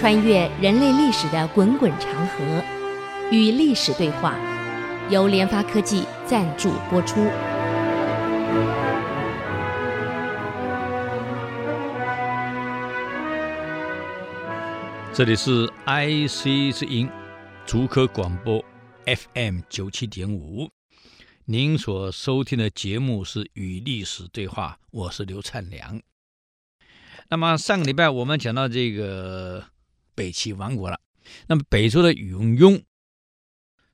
穿越人类历史的滚滚长河，与历史对话，由联发科技赞助播出。这里是 IC 之音，竹科广播 FM 九七点五。您所收听的节目是《与历史对话》，我是刘灿良。那么上个礼拜我们讲到这个北齐亡国了，那么北周的宇文邕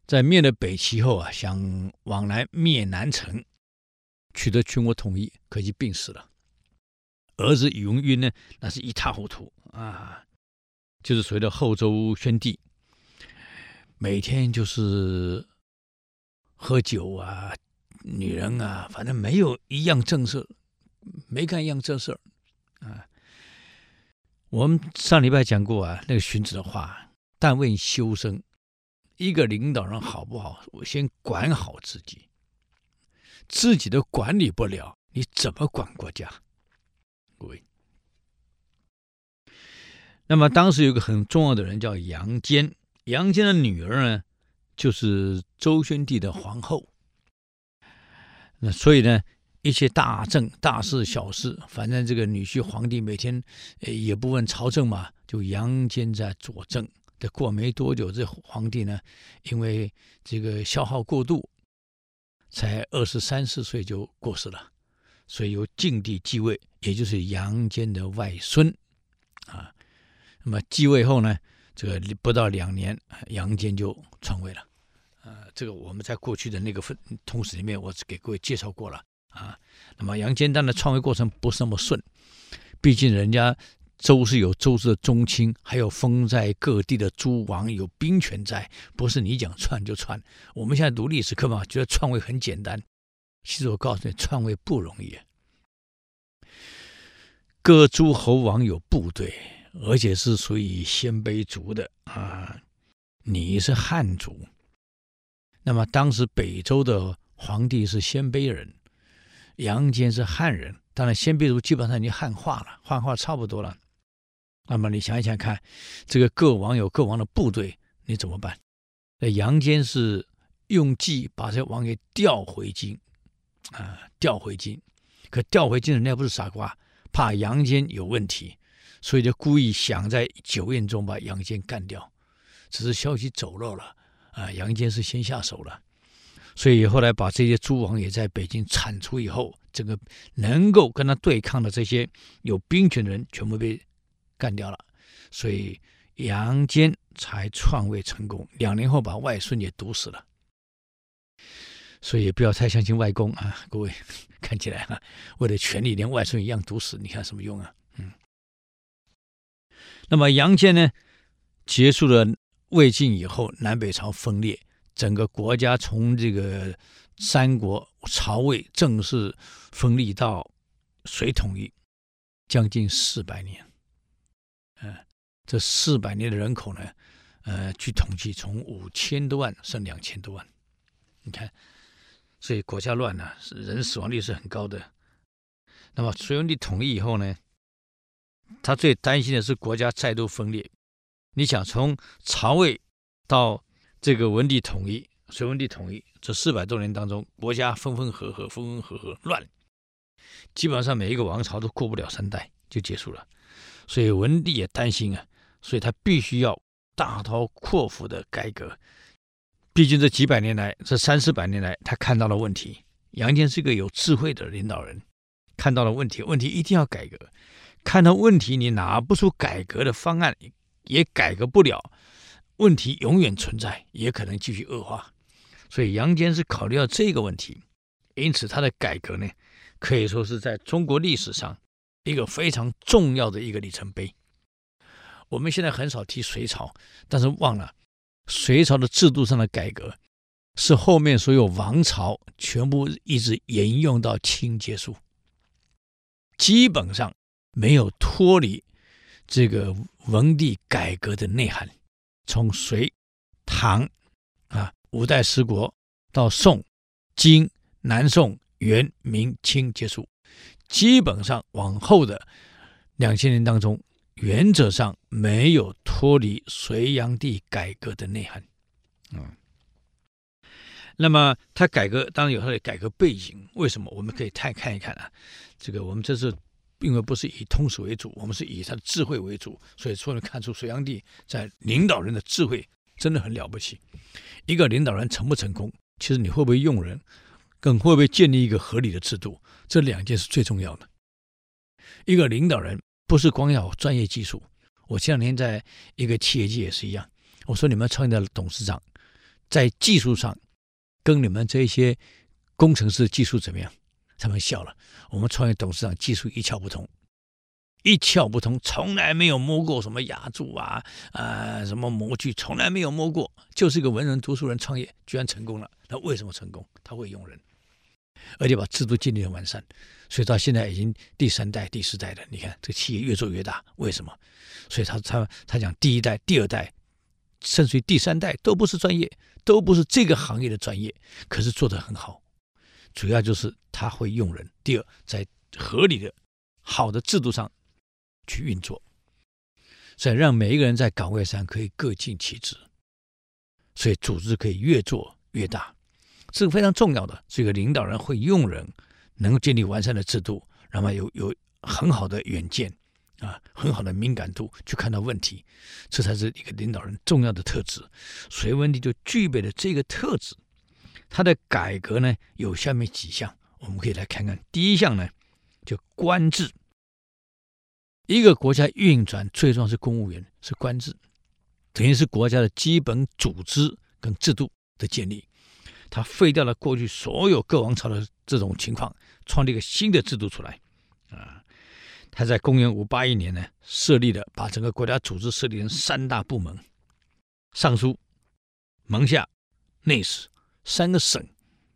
在灭了北齐后啊，想往来灭南陈，取得全国统一，可惜病死了。儿子宇文赟呢，那是一塌糊涂啊，就是随着后周宣帝，每天就是。喝酒啊，女人啊，反正没有一样正事，没干一样正事啊。我们上礼拜讲过啊，那个荀子的话：“但问修身，一个领导人好不好？我先管好自己，自己都管理不了，你怎么管国家？”各位，那么当时有个很重要的人叫杨坚，杨坚的女儿呢？就是周宣帝的皇后，那所以呢，一些大政、大事、小事，反正这个女婿皇帝每天也不问朝政嘛，就杨坚在佐政。这过没多久，这皇帝呢，因为这个消耗过度，才二十三四岁就过世了，所以由晋帝继位，也就是杨坚的外孙啊。那么继位后呢？这个不到两年，杨坚就篡位了。呃，这个我们在过去的那个分通史里面，我给各位介绍过了啊。那么杨坚当然篡位过程不是那么顺，毕竟人家周是有周氏的宗亲，还有封在各地的诸王，有兵权在，不是你讲篡就篡。我们现在读历史课嘛，觉得篡位很简单，其实我告诉你，篡位不容易。各诸侯王有部队。而且是属于鲜卑族的啊，你是汉族，那么当时北周的皇帝是鲜卑人，杨坚是汉人，当然鲜卑族基本上已经汉化了，汉化差不多了。那么你想一想看，这个各王有各王的部队，你怎么办？那杨坚是用计把这王给调回京，啊，调回京，可调回京的人家不是傻瓜，怕杨坚有问题。所以就故意想在酒宴中把杨坚干掉，只是消息走漏了啊！杨坚是先下手了，所以后来把这些诸王也在北京铲除以后，这个能够跟他对抗的这些有兵权的人全部被干掉了，所以杨坚才篡位成功。两年后把外孙也毒死了，所以不要太相信外公啊！各位看起来啊，为了权力连外孙一样毒死，你看什么用啊？嗯。那么杨坚呢，结束了魏晋以后，南北朝分裂，整个国家从这个三国曹魏正式分立到隋统一，将近四百年。嗯、呃，这四百年的人口呢，呃，据统计从五千多万升两千多万。你看，所以国家乱了，人死亡率是很高的。那么隋文帝统一以后呢？他最担心的是国家再度分裂。你想从曹魏到这个文帝统一、隋文帝统一这四百多年当中，国家分分合合、分分合合，乱，基本上每一个王朝都过不了三代就结束了。所以文帝也担心啊，所以他必须要大刀阔斧的改革。毕竟这几百年来，这三四百年来，他看到了问题。杨坚是个有智慧的领导人，看到了问题，问题一定要改革。看到问题，你拿不出改革的方案，也改革不了，问题永远存在，也可能继续恶化。所以杨坚是考虑到这个问题，因此他的改革呢，可以说是在中国历史上一个非常重要的一个里程碑。我们现在很少提隋朝，但是忘了隋朝的制度上的改革，是后面所有王朝全部一直沿用到清结束，基本上。没有脱离这个文帝改革的内涵，从隋、唐啊五代十国到宋、金、南宋、元、明、清结束，基本上往后的两千年当中，原则上没有脱脱离隋炀帝改革的内涵。嗯，那么他改革当然有他的改革背景，为什么？我们可以看看一看啊。这个我们这是因为不是以通史为主，我们是以他的智慧为主，所以说能看出隋炀帝在领导人的智慧真的很了不起。一个领导人成不成功，其实你会不会用人，更会不会建立一个合理的制度，这两件是最重要的。一个领导人不是光要专业技术。我前两天在一个企业界也是一样，我说你们创业的董事长在技术上跟你们这些工程师技术怎么样？他们笑了。我们创业董事长技术一窍不通，一窍不通，从来没有摸过什么牙柱啊，呃，什么模具，从来没有摸过，就是一个文人读书人创业居然成功了。那为什么成功？他会用人，而且把制度建立的完善。所以到现在已经第三代、第四代了。你看这个企业越做越大，为什么？所以他他他讲第一代、第二代，甚至于第三代都不是专业，都不是这个行业的专业，可是做得很好。主要就是他会用人。第二，在合理的、好的制度上去运作，所以让每一个人在岗位上可以各尽其职，所以组织可以越做越大，这个非常重要的。这个领导人会用人。能够建立完善的制度，然后有有很好的远见啊，很好的敏感度去看到问题，这才是一个领导人重要的特质。隋文帝就具备了这个特质。他的改革呢，有下面几项，我们可以来看看。第一项呢，就官制。一个国家运转最重要是公务员，是官制，等于是国家的基本组织跟制度的建立。他废掉了过去所有各王朝的这种情况，创立一个新的制度出来，啊，他在公元五八一年呢，设立了把整个国家组织设立成三大部门：尚书、门下、内史三个省，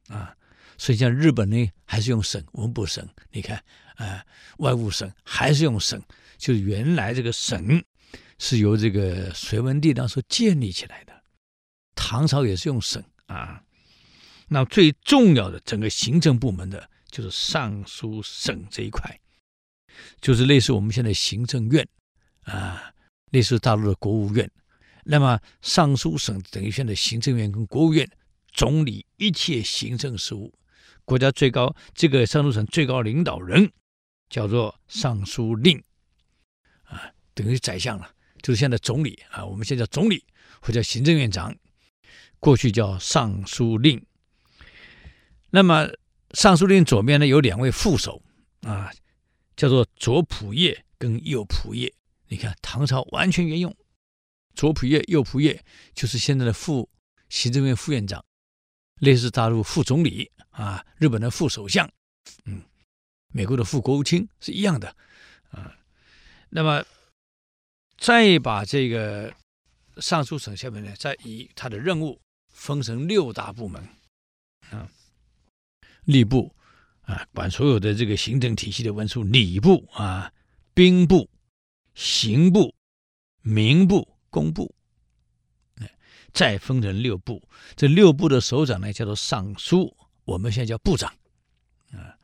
啊，所以像日本呢还是用省，文部省，你看，啊，外务省还是用省，就是原来这个省是由这个隋文帝当时建立起来的，唐朝也是用省啊。那最重要的整个行政部门的就是尚书省这一块，就是类似我们现在行政院啊，类似大陆的国务院。那么尚书省等于现在行政院跟国务院总理一切行政事务，国家最高这个尚书省最高领导人叫做尚书令啊，等于宰相了，就是现在总理啊，我们现在叫总理或者行政院长，过去叫尚书令。那么，尚书令左边呢有两位副手啊，叫做左仆射跟右仆射。你看唐朝完全沿用，左仆射、右仆射，就是现在的副行政院副院长，类似大陆副总理啊，日本的副首相，嗯，美国的副国务卿是一样的啊。那么，再把这个尚书省下面呢，再以他的任务分成六大部门啊。吏部啊，管所有的这个行政体系的文书；礼部啊，兵部、刑部、民部、工部，再分成六部。这六部的首长呢，叫做尚书，我们现在叫部长啊。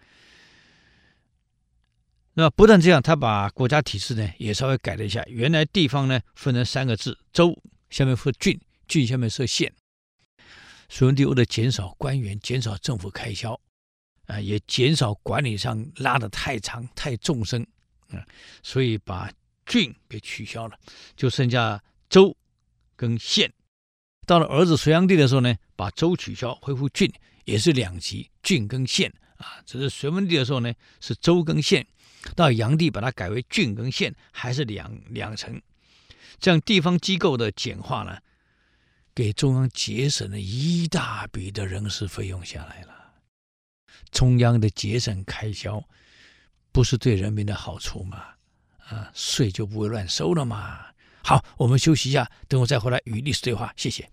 那不但这样，他把国家体制呢也稍微改了一下。原来地方呢分成三个字：州，下面分郡，郡下面设县。隋文帝为了减少官员，减少政府开销。啊，也减少管理上拉得太长太纵深，啊，所以把郡给取消了，就剩下州跟县。到了儿子隋炀帝的时候呢，把州取消，恢复郡，也是两级，郡跟县啊。只是隋文帝的时候呢，是州跟县，到炀帝把它改为郡跟县，还是两两层。这样地方机构的简化呢，给中央节省了一大笔的人事费用下来了。中央的节省开销，不是对人民的好处吗？啊，税就不会乱收了嘛。好，我们休息一下，等我再回来与历史对话。谢谢。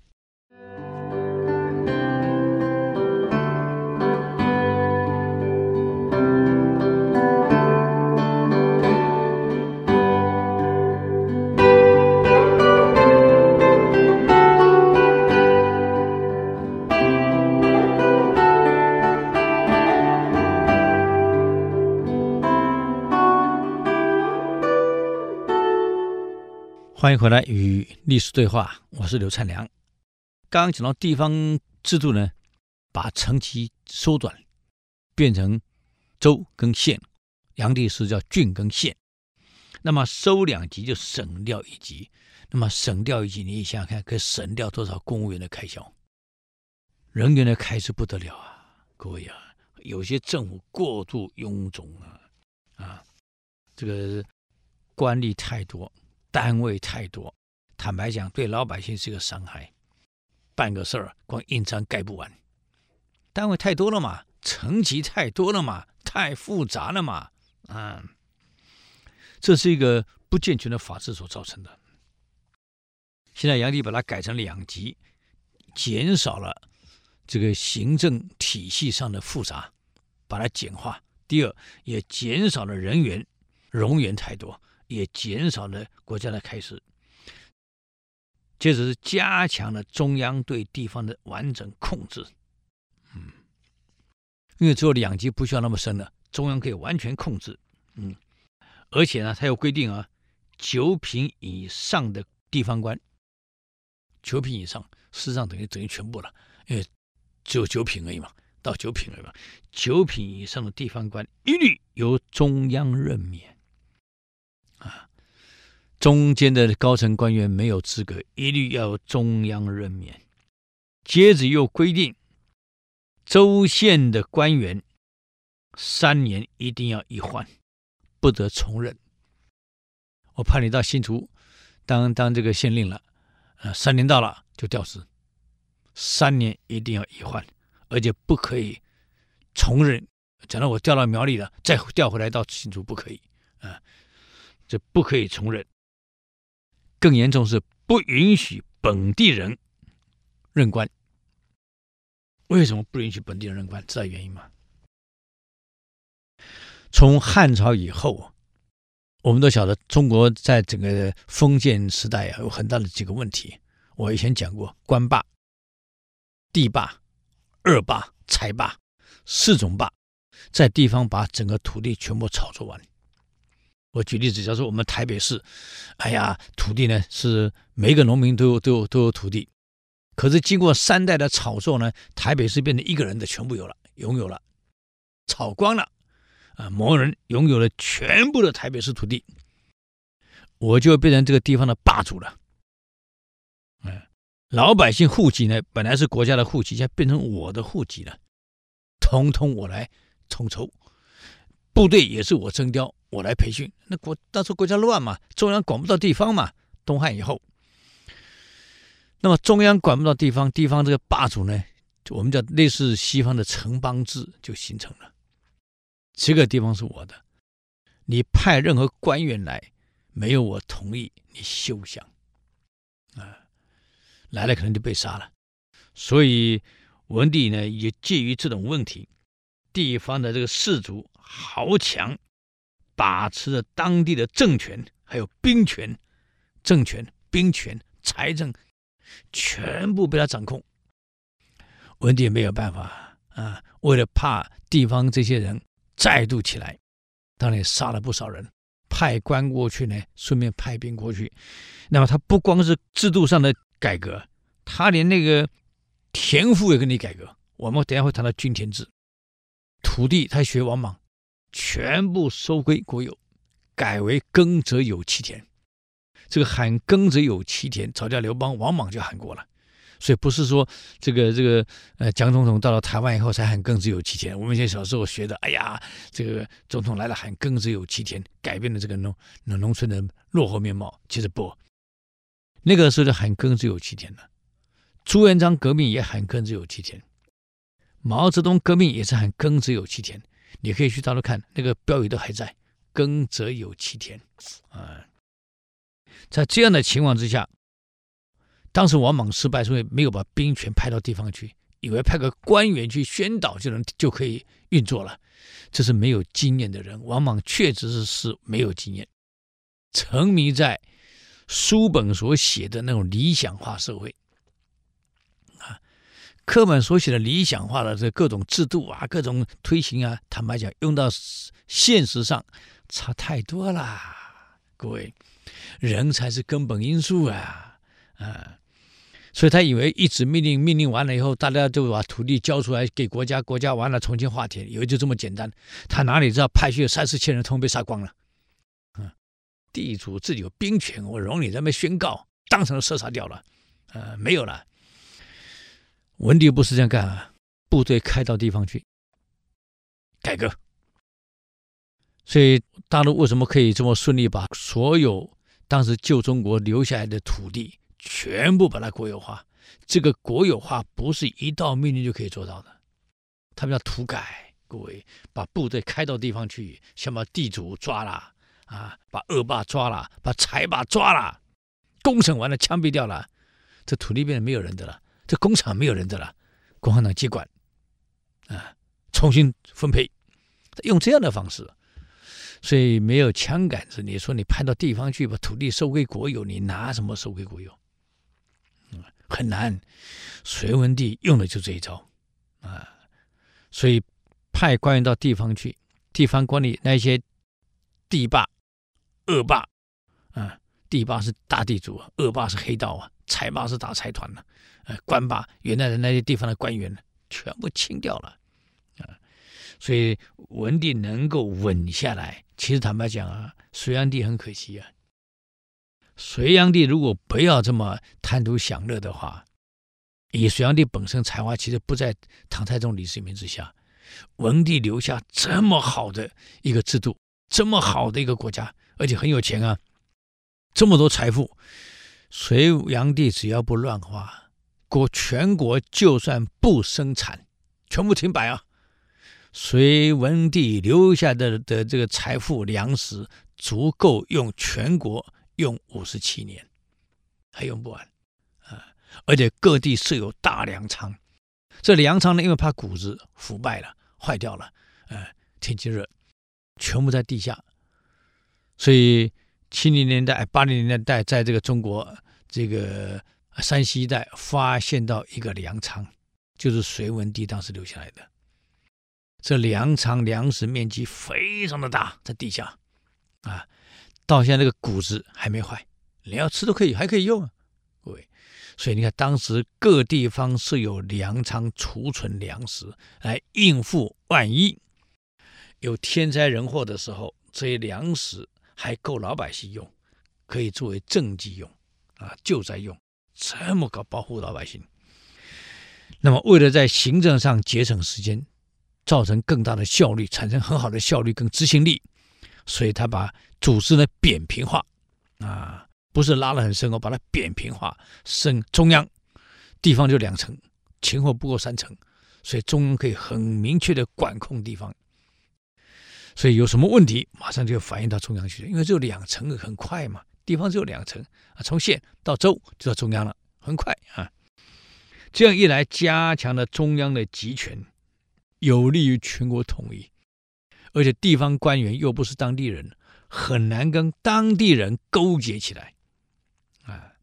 欢迎回来与历史对话，我是刘灿良。刚刚讲到地方制度呢，把层级缩短，变成州跟县，杨帝是叫郡跟县。那么收两级就省掉一级，那么省掉一级，你想想看，可以省掉多少公务员的开销？人员的开支不得了啊！各位啊，有些政府过度臃肿啊，啊，这个官吏太多，单位太多，坦白讲，对老百姓是一个伤害。办个事儿，光印章盖不完，单位太多了嘛，层级太多了嘛，太复杂了嘛，啊。这是一个不健全的法制所造成的。现在杨帝把它改成两级，减少了这个行政体系上的复杂，把它简化。第二，也减少了人员，冗员太多，也减少了国家的开支。接着是加强了中央对地方的完整控制。嗯，因为只有两级不需要那么深了，中央可以完全控制。嗯。而且呢，他有规定啊，九品以上的地方官，九品以上，事实上等于等于全部了，因为只有九品而已嘛，到九品而已嘛。九品以上的地方官一律由中央任免，中间的高层官员没有资格，一律要中央任免。接着又规定，州县的官员三年一定要一换。不得重任。我派你到新竹当当这个县令了，呃，三年到了就调职，三年一定要一换，而且不可以重任。讲到我调到苗栗了，再调回来到新竹不可以，啊，这不可以重任。更严重是不允许本地人任官。为什么不允许本地人任官？知道原因吗？从汉朝以后，我们都晓得中国在整个封建时代啊，有很大的几个问题。我以前讲过，官霸、地霸、二霸、财霸四种霸，在地方把整个土地全部炒作完。我举例子，假如说我们台北市，哎呀，土地呢是每一个农民都有都有都有土地，可是经过三代的炒作呢，台北市变成一个人的全部有了，拥有了，炒光了。啊，某人拥有了全部的台北市土地，我就变成这个地方的霸主了。嗯，老百姓户籍呢，本来是国家的户籍，现在变成我的户籍了，统统我来统筹，部队也是我征调，我来培训。那国当时国家乱嘛，中央管不到地方嘛。东汉以后，那么中央管不到地方，地方这个霸主呢，我们叫类似西方的城邦制就形成了。这个地方是我的，你派任何官员来，没有我同意，你休想啊！来了可能就被杀了。所以文帝呢，也介于这种问题，地方的这个士族豪强，把持着当地的政权，还有兵权、政权、兵权、财政，全部被他掌控。文帝没有办法啊，为了怕地方这些人。再度起来，当然杀了不少人，派官过去呢，顺便派兵过去。那么他不光是制度上的改革，他连那个田赋也给你改革。我们等下会谈到均田制，土地他学王莽，全部收归国有，改为耕者有其田。这个喊耕者有其田，吵架刘邦、王莽就喊过了。所以不是说这个这个呃，蒋总统到了台湾以后才喊耕者有其田。我们以前小时候学的，哎呀，这个总统来了喊耕者有其田，改变了这个农农农村的落后面貌。其实不，那个时候就喊耕者有其田了。朱元璋革命也喊耕者有其田，毛泽东革命也是喊耕者有其田。你可以去大陆看，那个标语都还在，耕者有其田啊。在这样的情况之下。当时王莽失败，所以没有把兵权派到地方去，以为派个官员去宣导就能就可以运作了，这是没有经验的人。王莽确实是是没有经验，沉迷在书本所写的那种理想化社会，课本所写的理想化的这各种制度啊，各种推行啊，坦白讲，用到现实上差太多了。各位，人才是根本因素啊！啊，所以他以为一纸命令命令完了以后，大家就把土地交出来给国家，国家完了重新划田，以为就这么简单。他哪里知道派去三四千人，通被杀光了。啊，地主自己有兵权，我容你这么宣告，当场就射杀掉了。啊，没有了。文帝不是这样干啊，部队开到地方去改革。所以大陆为什么可以这么顺利把所有当时旧中国留下来的土地全部把它国有化？这个国有化不是一道命令就可以做到的，他们要土改，各位把部队开到地方去，先把地主抓了啊，把恶霸抓了，把财霸抓了，公审完了枪毙掉了，这土地变得没有人的了，这工厂没有人的了，共产党接管啊，重新分配，用这样的方式。所以没有枪杆子，你说你派到地方去把土地收归国有，你拿什么收归国有？嗯，很难。隋文帝用的就这一招啊，所以派官员到地方去，地方管理那些地霸、恶霸啊，地霸是大地主，恶霸是黑道啊，财霸是大财团了，呃，官吧原来的那些地方的官员呢全部清掉了。啊所以文帝能够稳下来，其实坦白讲啊，隋炀帝很可惜啊。隋炀帝如果不要这么贪图享乐的话，以隋炀帝本身才华，其实不在唐太宗李世民之下。文帝留下这么好的一个制度，这么好的一个国家，而且很有钱啊，这么多财富，隋炀帝只要不乱花，国全国就算不生产，全部停摆啊。隋文帝留下的的这个财富粮食足够用全国用五十七年，还用不完啊！而且各地设有大粮仓，这粮仓呢，因为怕谷子腐败了、坏掉了，呃，天气热，全部在地下。所以七零年代、八零年代，在这个中国这个山西一带发现到一个粮仓，就是隋文帝当时留下来的。这粮仓粮食面积非常的大，在地下，啊，到现在那个谷子还没坏，你要吃都可以，还可以用啊，各位。所以你看，当时各地方是有粮仓储存粮食，来应付万一有天灾人祸的时候，这些粮食还够老百姓用，可以作为政绩用，啊，救灾用，这么搞保护老百姓。那么，为了在行政上节省时间。造成更大的效率，产生很好的效率跟执行力，所以他把组织呢扁平化，啊，不是拉得很深哦，把它扁平化，升中央，地方就两层，前后不过三层，所以中央可以很明确的管控地方，所以有什么问题马上就反映到中央去了，因为只有两层很快嘛，地方只有两层啊，从县到州就到中央了，很快啊，这样一来加强了中央的集权。有利于全国统一，而且地方官员又不是当地人，很难跟当地人勾结起来，啊，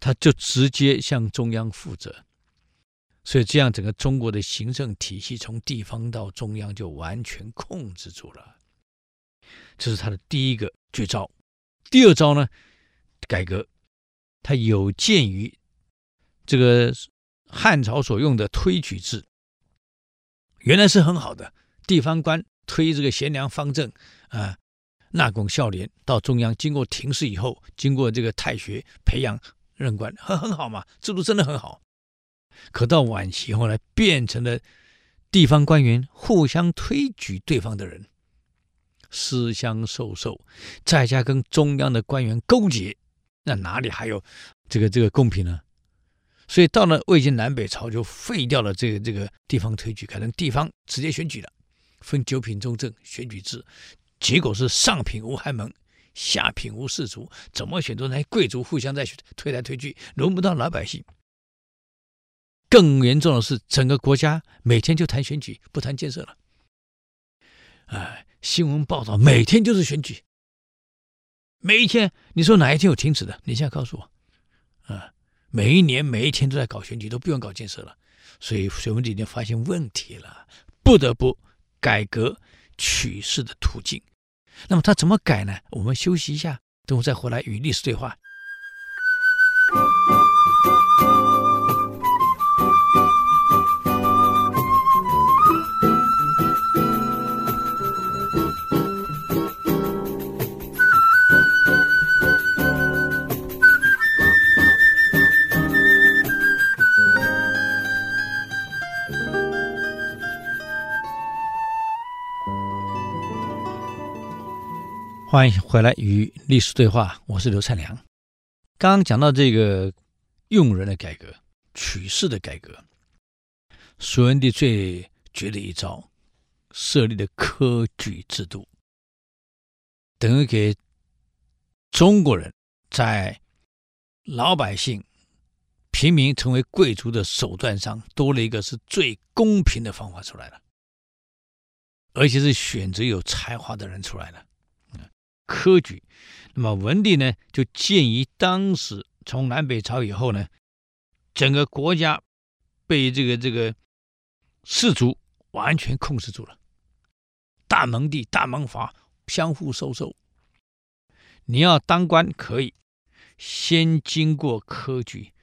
他就直接向中央负责，所以这样整个中国的行政体系从地方到中央就完全控制住了，这是他的第一个绝招。第二招呢，改革，他有鉴于这个汉朝所用的推举制。原来是很好的，地方官推这个贤良方正啊，纳贡孝廉到中央，经过廷试以后，经过这个太学培养任官，很很好嘛，制度真的很好。可到晚期后来变成了地方官员互相推举对方的人，私相授受，在家跟中央的官员勾结，那哪里还有这个这个公平呢？所以到了魏晋南北朝，就废掉了这个这个地方推举，改成地方直接选举了，分九品中正选举制，结果是上品无寒门，下品无士族，怎么选都那些贵族互相在推来推去，轮不到老百姓。更严重的是，整个国家每天就谈选举，不谈建设了。哎，新闻报道每天就是选举，每一天，你说哪一天有停止的？你现在告诉我，啊？每一年每一天都在搞选举，都不用搞建设了，所以隋文帝已经发现问题了，不得不改革取士的途径，那么他怎么改呢？我们休息一下，等我再回来与历史对话。欢迎回来与历史对话，我是刘灿良。刚刚讲到这个用人的改革、取士的改革，隋文帝最绝的一招，设立的科举制度，等于给中国人在老百姓、平民成为贵族的手段上多了一个是最公平的方法出来了，而且是选择有才华的人出来了。科举，那么文帝呢，就鉴于当时从南北朝以后呢，整个国家被这个这个士族完全控制住了，大蒙地、大蒙阀相互收受。你要当官可以先经过科举，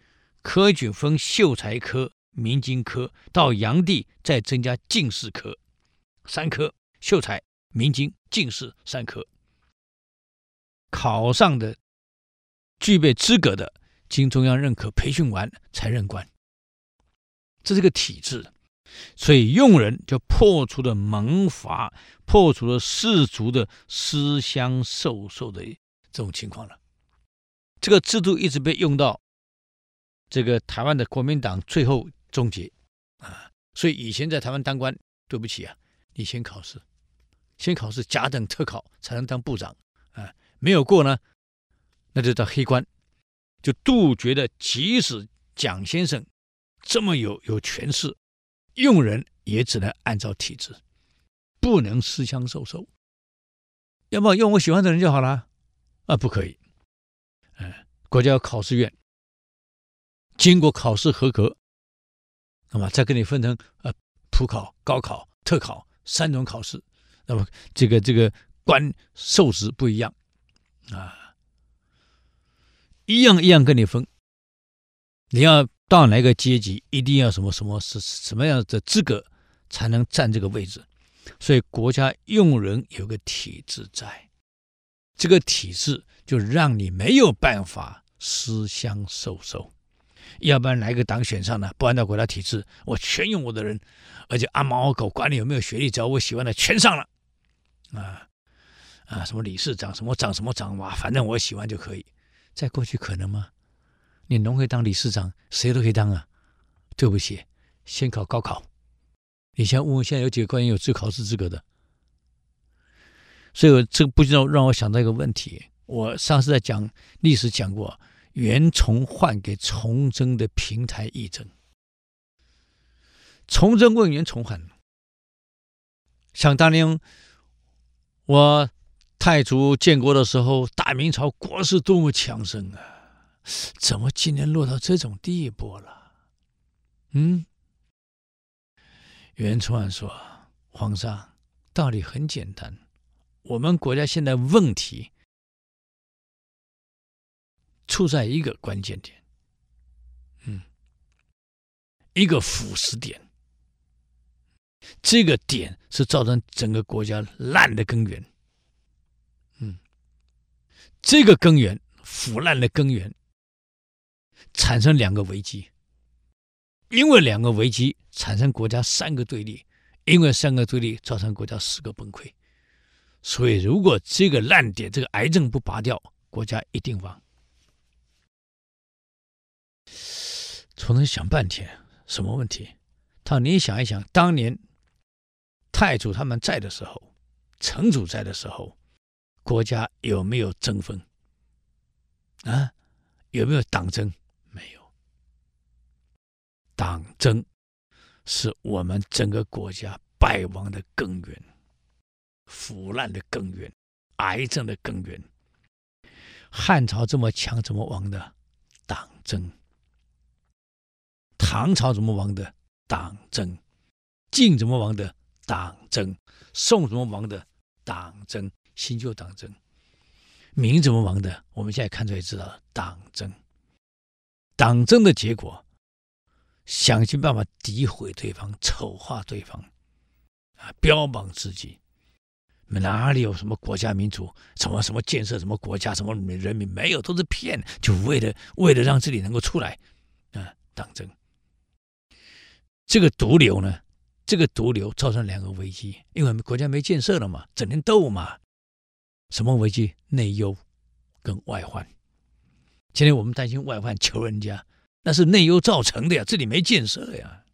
科举分秀才科、明经科，到炀帝再增加进士科，三科：秀才、明经、进士三科。考上的、具备资格的，经中央认可、培训完才任官。这是个体制，所以用人就破除了门阀，破除了士族的私相授受的这种情况了。这个制度一直被用到这个台湾的国民党最后终结啊。所以以前在台湾当官，对不起啊，你先考试，先考试甲等特考才能当部长啊。没有过呢，那就叫黑官，就杜绝了。即使蒋先生这么有有权势，用人也只能按照体制，不能私相授受。要么用我喜欢的人就好了？啊，不可以。嗯，国家考试院，经过考试合格，那么再给你分成呃普考、高考、特考三种考试。那么这个这个官授职不一样。啊，一样一样跟你分。你要到哪个阶级，一定要什么什么是什么样的资格才能占这个位置。所以国家用人有个体制在，这个体制就让你没有办法私相授受。要不然哪个党选上呢？不按照国家体制，我全用我的人，而且阿猫阿狗管你有没有学历，只要我喜欢的全上了啊。啊，什么理事长，什么长，什么长，哇，反正我喜欢就可以。在过去可能吗？你农会当理事长，谁都可以当啊。对不起，先考高考。你先问问，现在有几个官员有这考试资格的？所以，我这个不知道让我想到一个问题。我上次在讲历史讲过，袁崇焕给崇祯的平台议政。崇祯问袁崇焕，想当年我。太祖建国的时候，大明朝国势多么强盛啊！怎么今天落到这种地步了？嗯，袁崇焕说：“皇上，道理很简单，我们国家现在问题出在一个关键点，嗯，一个腐蚀点，这个点是造成整个国家烂的根源。”这个根源腐烂的根源，产生两个危机，因为两个危机产生国家三个对立，因为三个对立造成国家四个崩溃。所以，如果这个烂点、这个癌症不拔掉，国家一定亡。从那想半天，什么问题？他说：“你想一想，当年太祖他们在的时候，成祖在的时候。”国家有没有争分啊？有没有党争？没有。党争是我们整个国家败亡的根源，腐烂的根源，癌症的根源。汉朝这么强，怎么亡的？党争。唐朝怎么亡的？党争。晋怎么亡的？党争。宋怎么亡的？党争。新旧党争。民怎么亡的？我们现在看出来知道了，党争。党争的结果，想尽办法诋毁对方、丑化对方，啊，标榜自己。哪里有什么国家民主？什么什么建设？什么国家？什么人民？没有，都是骗。就为了为了让自己能够出来，啊，党争。这个毒瘤呢？这个毒瘤造成两个危机，因为国家没建设了嘛，整天斗嘛。什么危机？内忧跟外患。今天我们担心外患求人家，那是内忧造成的呀，这里没建设呀。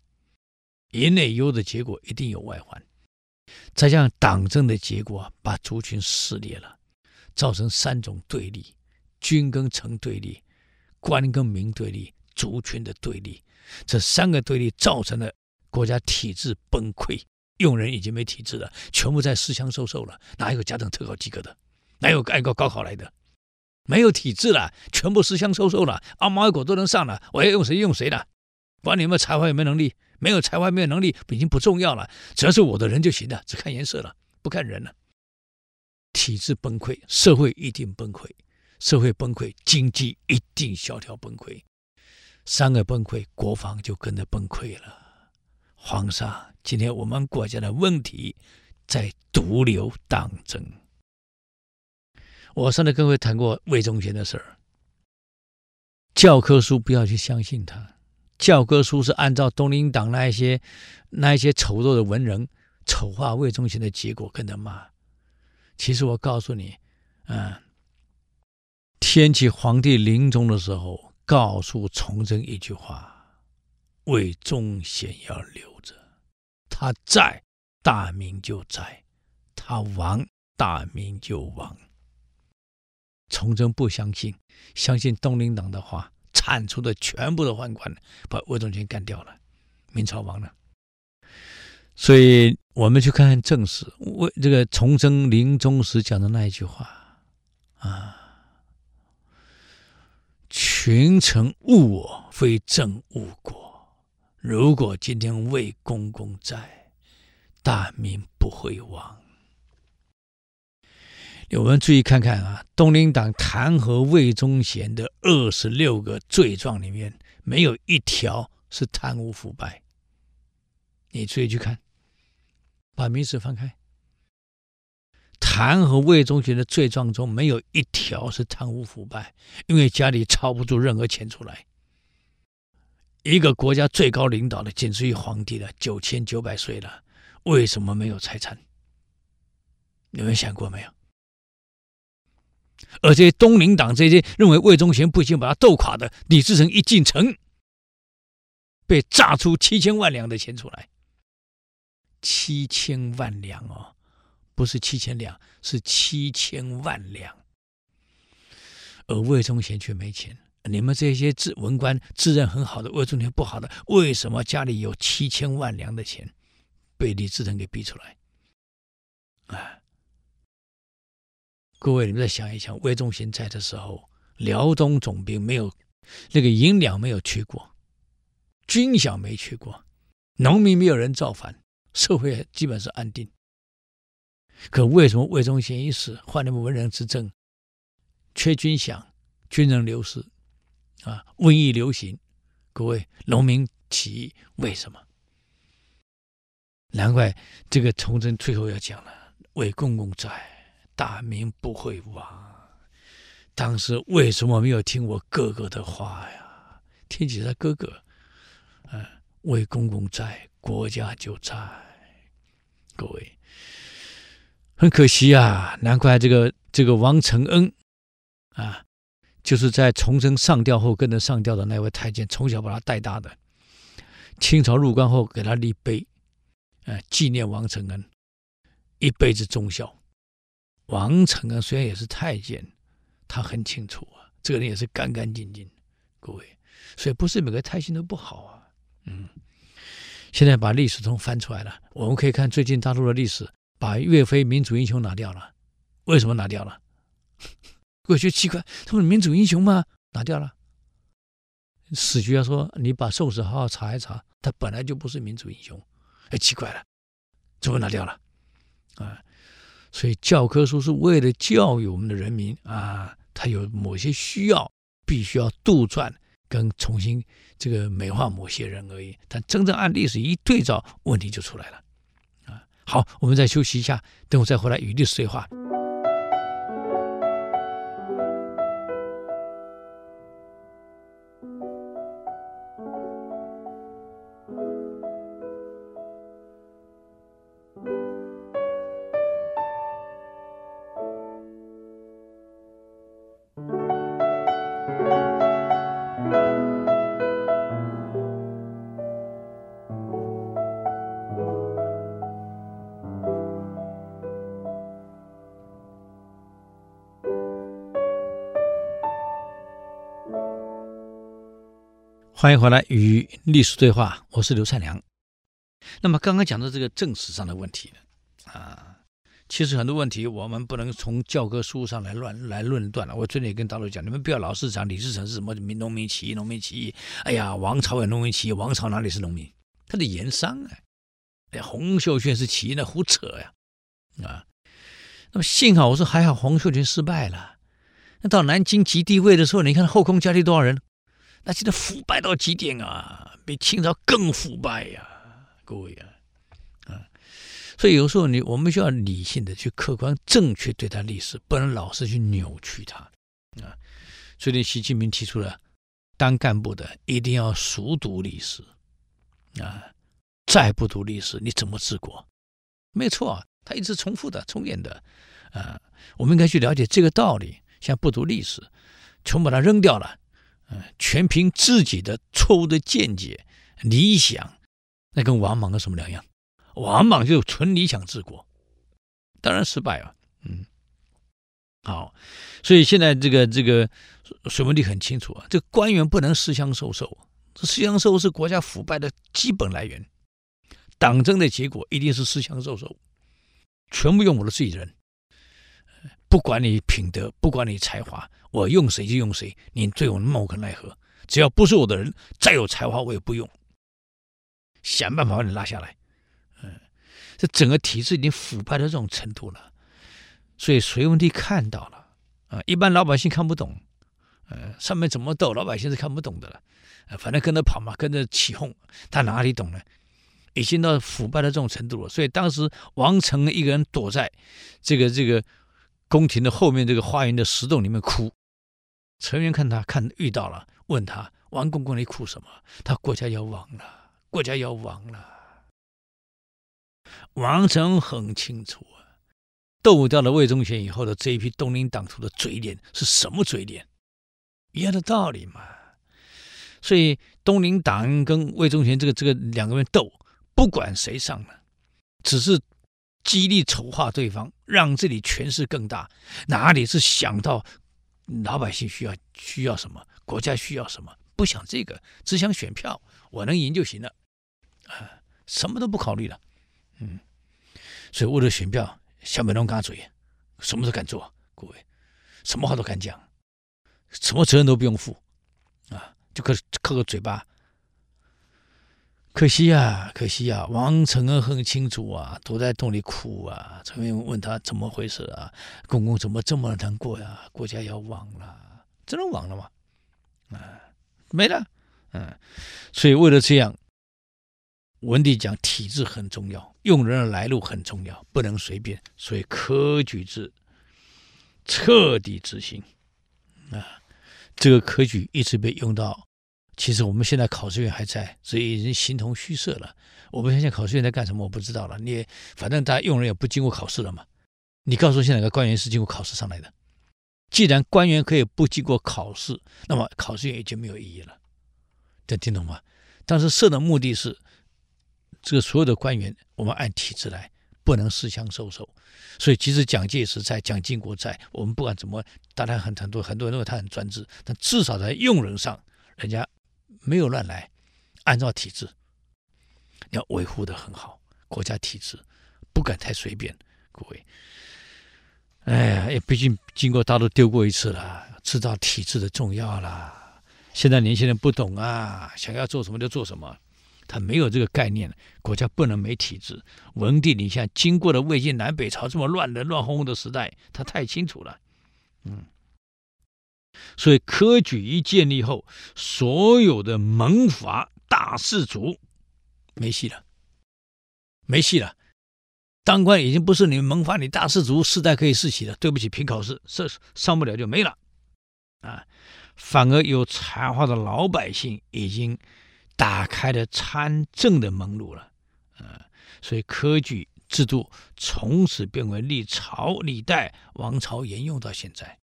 一内忧的结果，一定有外患。再加上党政的结果，把族群撕裂了，造成三种对立：军跟城对立，官跟民对立，族群的对立。这三个对立造成了国家体制崩溃，用人已经没体制了，全部在私相授受了。哪有家长特考及格的？哪有爱国高考来的？没有体制了，全部私相授受了，阿猫阿狗都能上了，我要用谁用谁的，管你有没有才华有没有能力。没有才华，没有能力，已经不重要了。只要是我的人就行了，只看颜色了，不看人了。体制崩溃，社会一定崩溃；社会崩溃，经济一定萧条崩溃。三个崩溃，国防就跟着崩溃了。皇上，今天我们国家的问题在毒瘤党争。我上次跟各位谈过魏忠贤的事儿，教科书不要去相信他。教科书是按照东林党那一些那一些丑陋的文人丑化魏忠贤的结果跟他骂。其实我告诉你，嗯，天启皇帝临终的时候告诉崇祯一句话：魏忠贤要留着，他在大明就在，他亡大明就亡。崇祯不相信，相信东林党的话。铲除的全部的宦官，把魏忠贤干掉了，明朝亡了。所以我们去看看正史，魏这个崇祯临终时讲的那一句话啊：“群臣误我，非朕误国。如果今天魏公公在，大明不会亡。”我们注意看看啊，东林党弹劾魏忠贤的二十六个罪状里面，没有一条是贪污腐败。你注意去看，把明史翻开，弹劾魏忠贤的罪状中没有一条是贪污腐败，因为家里抄不出任何钱出来。一个国家最高领导的，仅次于皇帝的，九千九百岁了，为什么没有财产？你们想过没有？而且东林党这些认为魏忠贤不行，把他斗垮的李自成一进城，被榨出七千万两的钱出来。七千万两哦，不是七千两，是七千万两。而魏忠贤却没钱。你们这些自文官自认很好的，魏忠贤不好的，为什么家里有七千万两的钱，被李自成给逼出来？啊！各位，你们再想一想，魏忠贤在的时候，辽东总兵没有那个银两没有缺过，军饷没缺过，农民没有人造反，社会基本是安定。可为什么魏忠贤一死，换那么文人执政，缺军饷，军人流失，啊，瘟疫流行，各位，农民起义，为什么？难怪这个崇祯最后要讲了，魏公公在。大明不会亡，当时为什么没有听我哥哥的话呀？听起他哥哥，嗯，魏公公在，国家就在。各位，很可惜啊，难怪这个这个王承恩啊，就是在崇祯上吊后跟着上吊的那位太监，从小把他带大的。清朝入关后给他立碑，呃，纪念王承恩一辈子忠孝。王承啊虽然也是太监，他很清楚啊，这个人也是干干净净，各位，所以不是每个太监都不好啊。嗯，现在把历史都翻出来了，我们可以看最近大陆的历史，把岳飞民族英雄拿掉了，为什么拿掉了？我觉得奇怪，他们民族英雄吗？拿掉了。史学家说，你把宋史好好查一查，他本来就不是民族英雄，哎，奇怪了，怎么拿掉了？啊？所以教科书是为了教育我们的人民啊，他有某些需要，必须要杜撰跟重新这个美化某些人而已。但真正按历史一对照，问题就出来了啊。好，我们再休息一下，等我再回来与历史对话。欢迎回来与历史对话，我是刘灿良。那么刚刚讲的这个正史上的问题呢，啊，其实很多问题我们不能从教科书上来乱来论断了。我昨天也跟大陆讲，你们不要老是讲李自成是什么民农民起义，农民起义。哎呀，王朝也农民起义，王朝哪里是农民？他的盐商啊，哎，洪秀全是起义，那胡扯呀，啊。那么幸好我说还好，洪秀全失败了。那到南京即帝位的时候，你看后宫佳丽多少人？那现在腐败到极点啊，比清朝更腐败呀，各位啊，啊，所以有时候你我们需要理性的去客观正确对待历史，不能老是去扭曲它啊。最近习近平提出了，当干部的一定要熟读历史啊，再不读历史你怎么治国？没错，他一直重复的、重演的啊，我们应该去了解这个道理。像不读历史，全把它扔掉了。嗯，全凭自己的错误的见解、理想，那跟王莽有什么两样？王莽就纯理想治国，当然失败了。嗯，好，所以现在这个这个隋文帝很清楚啊，这官员不能私相授受，这私相授受是国家腐败的基本来源。党争的结果一定是私相授受，全部用我的自己人。不管你品德，不管你才华，我用谁就用谁，你对我莫可奈何。只要不是我的人，再有才华我也不用，想办法把你拉下来。嗯，这整个体制已经腐败到这种程度了，所以隋文帝看到了啊，一般老百姓看不懂，呃，上面怎么斗，老百姓是看不懂的了。反正跟着跑嘛，跟着起哄，他哪里懂呢？已经到腐败到这种程度了。所以当时王成一个人躲在这个这个。宫廷的后面这个花园的石洞里面哭，陈元看他看遇到了，问他王公公你哭什么？他国家要亡了，国家要亡了。王成很清楚啊，斗掉了魏忠贤以后的这一批东林党徒的嘴脸是什么嘴脸？一样的道理嘛。所以东林党跟魏忠贤这个这个两个人斗，不管谁上了，只是。极力丑化对方，让这里权势更大。哪里是想到老百姓需要需要什么，国家需要什么？不想这个，只想选票，我能赢就行了，啊，什么都不考虑了。嗯，所以为了选票，小美龙嘎嘴，什么都敢做，各位，什么话都敢讲，什么责任都不用负，啊，就靠靠个嘴巴。可惜呀，可惜呀！王承恩很清楚啊，躲在洞里哭啊。陈元问他怎么回事啊？公公怎么这么难过呀？国家要亡了，真的亡了吗？啊，没了。嗯，所以为了这样，文帝讲体制很重要，用人的来路很重要，不能随便。所以科举制彻底执行啊，这个科举一直被用到。其实我们现在考试院还在，所以已经形同虚设了。我不相信考试院在干什么，我不知道了。你也反正大家用人也不经过考试了嘛。你告诉，现在哪个官员是经过考试上来的？既然官员可以不经过考试，那么考试院已经没有意义了。这听懂吗？当时设的目的是，这个所有的官员我们按体制来，不能私相授受。所以即使蒋介石在，蒋经国在，我们不管怎么，当然很很多很多人认为他很专制，但至少在用人上，人家。没有乱来，按照体制，要维护的很好。国家体制不敢太随便，各位。哎呀，也毕竟经过大陆丢过一次了，知道体制的重要了。现在年轻人不懂啊，想要做什么就做什么，他没有这个概念，国家不能没体制。文帝，你像经过了魏晋南北朝这么乱的乱哄哄的时代，他太清楚了。嗯，所以科举一建立后，所有的门阀大士族没戏了，没戏了。当官已经不是你们门阀，你大士族世代可以世袭的。对不起，凭考试上上不了就没了，啊，反而有才华的老百姓已经打开了参政的门路了，啊，所以科举制度从此变为历朝历代王朝沿用到现在。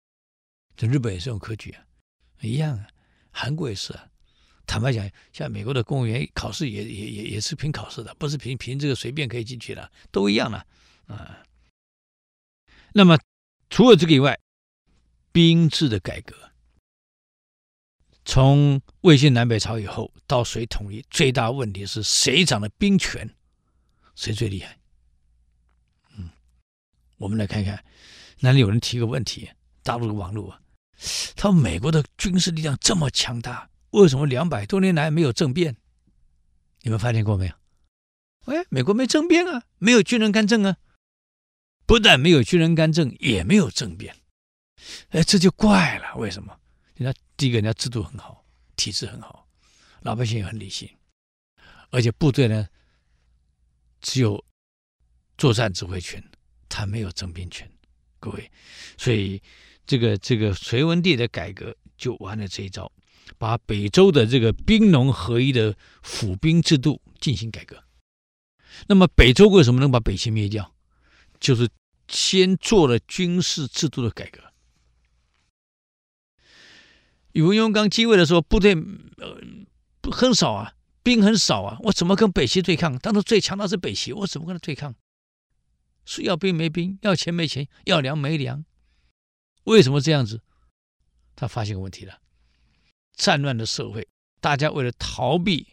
这日本也是用科举啊，一样啊，韩国也是啊。坦白讲，像美国的公务员考试也也也也是凭考试的，不是凭凭这个随便可以进去的，都一样的啊。那么除了这个以外，兵制的改革，从魏晋南北朝以后到隋统一，最大问题是谁掌的兵权，谁最厉害？嗯，我们来看看，那里有人提个问题，大陆的网络啊，他说美国的军事力量这么强大。为什么两百多年来没有政变？你们发现过没有？哎，美国没政变啊，没有军人干政啊。不但没有军人干政，也没有政变。哎，这就怪了。为什么？人家第一个，人家制度很好，体制很好，老百姓也很理性，而且部队呢，只有作战指挥权，他没有征兵权。各位，所以这个这个隋文帝的改革就玩了这一招。把北周的这个兵农合一的府兵制度进行改革。那么北周为什么能把北齐灭掉？就是先做了军事制度的改革。宇文邕刚继位的时候，部队呃很少啊，兵很少啊，我怎么跟北齐对抗？当时最强的是北齐，我怎么跟他对抗？是要兵没兵，要钱没钱，要粮没粮。为什么这样子？他发现个问题了。战乱的社会，大家为了逃避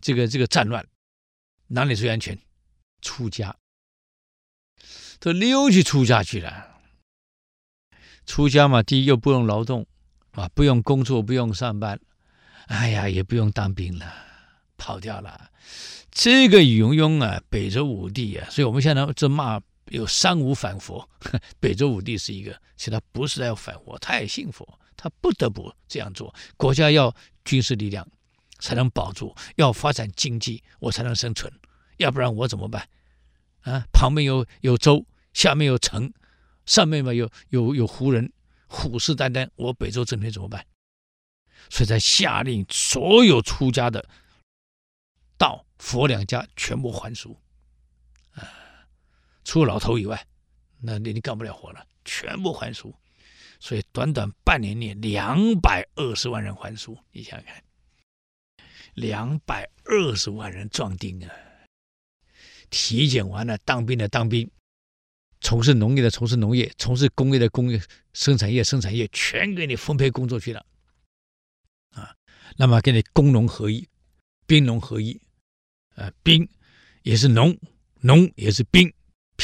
这个这个战乱，哪里最安全？出家，都溜去出家去了。出家嘛，第一又不用劳动啊，不用工作，不用上班，哎呀，也不用当兵了，跑掉了。这个宇文邕啊，北周武帝啊，所以我们现在这骂有三武反佛，北周武帝是一个，其实他不是在反佛，他也信佛。他不得不这样做，国家要军事力量才能保住，要发展经济我才能生存，要不然我怎么办？啊，旁边有有州，下面有城，上面嘛有有有胡人虎视眈眈，我北周政权怎么办？所以才下令所有出家的道佛两家全部还俗，除了老头以外，那你你干不了活了，全部还俗。所以短短半年内，两百二十万人还俗，你想想看，两百二十万人壮丁啊！体检完了，当兵的当兵，从事农业的从事农业，从事工业的工业，生产业生产业，全给你分配工作去了啊！那么给你工农合一，兵农合一，啊，兵也是农，农也是兵，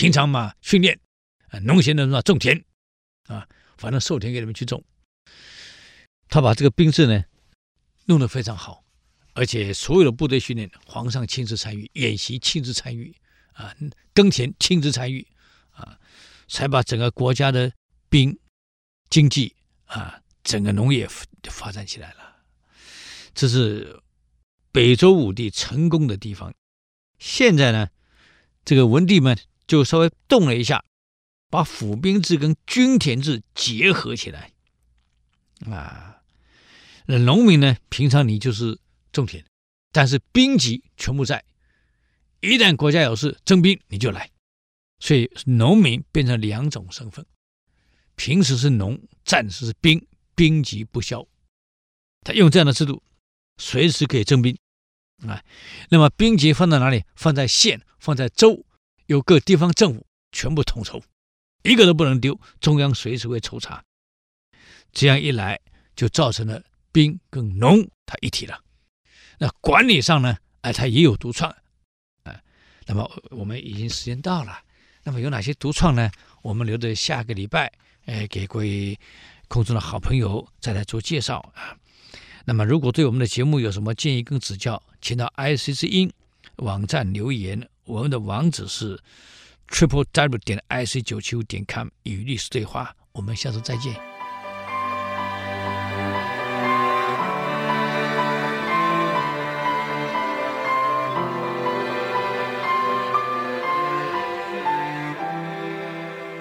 平常嘛训练，啊，农闲的时候种田，啊。反正授田给你们去种，他把这个兵制呢弄得非常好，而且所有的部队训练，皇上亲自参与，演习亲自参与，啊，耕田亲自参与，啊，才把整个国家的兵经济啊，整个农业发展起来了。这是北周武帝成功的地方。现在呢，这个文帝们就稍微动了一下。把府兵制跟均田制结合起来，啊，那农民呢？平常你就是种田，但是兵籍全部在，一旦国家有事征兵你就来，所以农民变成两种身份，平时是农，战时是兵，兵籍不销。他用这样的制度，随时可以征兵，啊，那么兵籍放在哪里？放在县，放在州，由各地方政府全部统筹。一个都不能丢，中央随时会抽查。这样一来，就造成了兵跟农它一体了。那管理上呢，哎，它也有独创，哎，那么我们已经时间到了，那么有哪些独创呢？我们留着下个礼拜，哎，给各位空中的好朋友再来做介绍啊。那么，如果对我们的节目有什么建议跟指教，请到 IC 之音网站留言。我们的网址是 triple w 点 ic 九七五点 com，与历史对话。我们下次再见。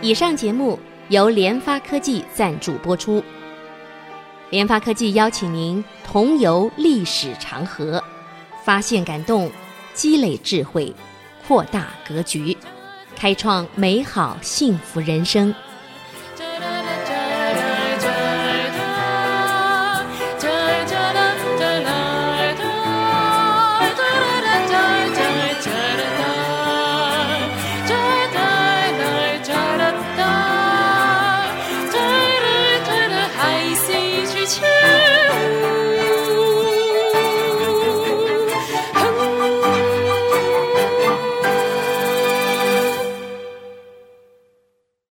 以上节目由联发科技赞助播出。联发科技邀请您同游历史长河，发现感动，积累智慧，扩大格局，开创美好幸福人生。